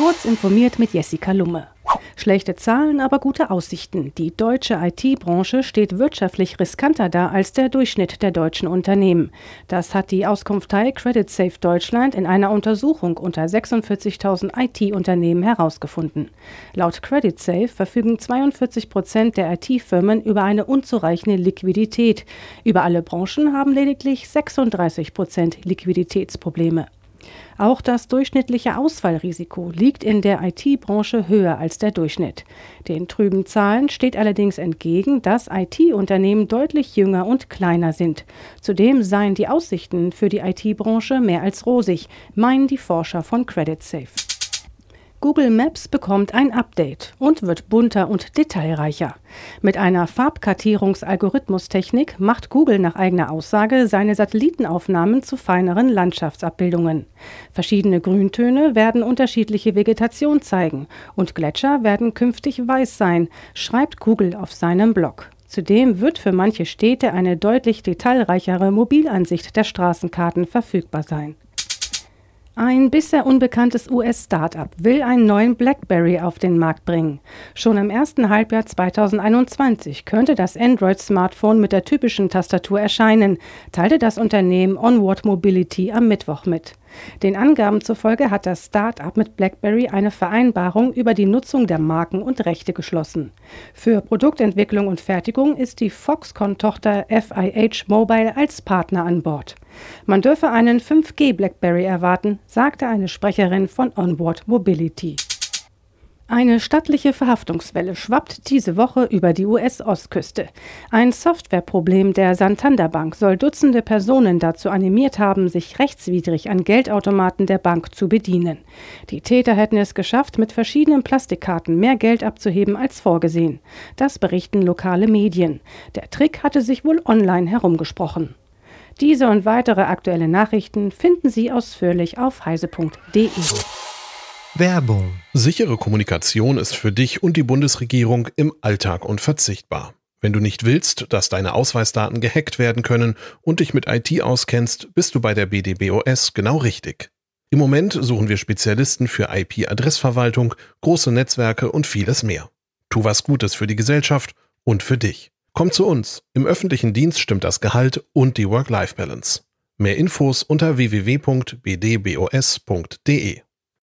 Kurz informiert mit Jessica Lumme. Schlechte Zahlen, aber gute Aussichten. Die deutsche IT-Branche steht wirtschaftlich riskanter da als der Durchschnitt der deutschen Unternehmen. Das hat die Auskunftei Credit Safe Deutschland in einer Untersuchung unter 46.000 IT-Unternehmen herausgefunden. Laut Credit Safe verfügen 42 Prozent der IT-Firmen über eine unzureichende Liquidität. Über alle Branchen haben lediglich 36 Prozent Liquiditätsprobleme. Auch das durchschnittliche Ausfallrisiko liegt in der IT-Branche höher als der Durchschnitt. Den trüben Zahlen steht allerdings entgegen, dass IT-Unternehmen deutlich jünger und kleiner sind. Zudem seien die Aussichten für die IT-Branche mehr als rosig, meinen die Forscher von Credit Safe. Google Maps bekommt ein Update und wird bunter und detailreicher. Mit einer Farbkartierungsalgorithmustechnik macht Google nach eigener Aussage seine Satellitenaufnahmen zu feineren Landschaftsabbildungen. Verschiedene Grüntöne werden unterschiedliche Vegetation zeigen und Gletscher werden künftig weiß sein, schreibt Google auf seinem Blog. Zudem wird für manche Städte eine deutlich detailreichere Mobilansicht der Straßenkarten verfügbar sein. Ein bisher unbekanntes US-Startup will einen neuen BlackBerry auf den Markt bringen. Schon im ersten Halbjahr 2021 könnte das Android-Smartphone mit der typischen Tastatur erscheinen, teilte das Unternehmen Onward Mobility am Mittwoch mit. Den Angaben zufolge hat das Start-up mit BlackBerry eine Vereinbarung über die Nutzung der Marken und Rechte geschlossen. Für Produktentwicklung und Fertigung ist die Foxconn-Tochter FIH Mobile als Partner an Bord. Man dürfe einen 5G BlackBerry erwarten, sagte eine Sprecherin von Onboard Mobility. Eine stattliche Verhaftungswelle schwappt diese Woche über die US-Ostküste. Ein Softwareproblem der Santander Bank soll Dutzende Personen dazu animiert haben, sich rechtswidrig an Geldautomaten der Bank zu bedienen. Die Täter hätten es geschafft, mit verschiedenen Plastikkarten mehr Geld abzuheben als vorgesehen. Das berichten lokale Medien. Der Trick hatte sich wohl online herumgesprochen. Diese und weitere aktuelle Nachrichten finden Sie ausführlich auf heise.de. Werbung. Sichere Kommunikation ist für dich und die Bundesregierung im Alltag unverzichtbar. Wenn du nicht willst, dass deine Ausweisdaten gehackt werden können und dich mit IT auskennst, bist du bei der BDBOS genau richtig. Im Moment suchen wir Spezialisten für IP-Adressverwaltung, große Netzwerke und vieles mehr. Tu was Gutes für die Gesellschaft und für dich. Komm zu uns. Im öffentlichen Dienst stimmt das Gehalt und die Work-Life-Balance. Mehr Infos unter www.bdbos.de.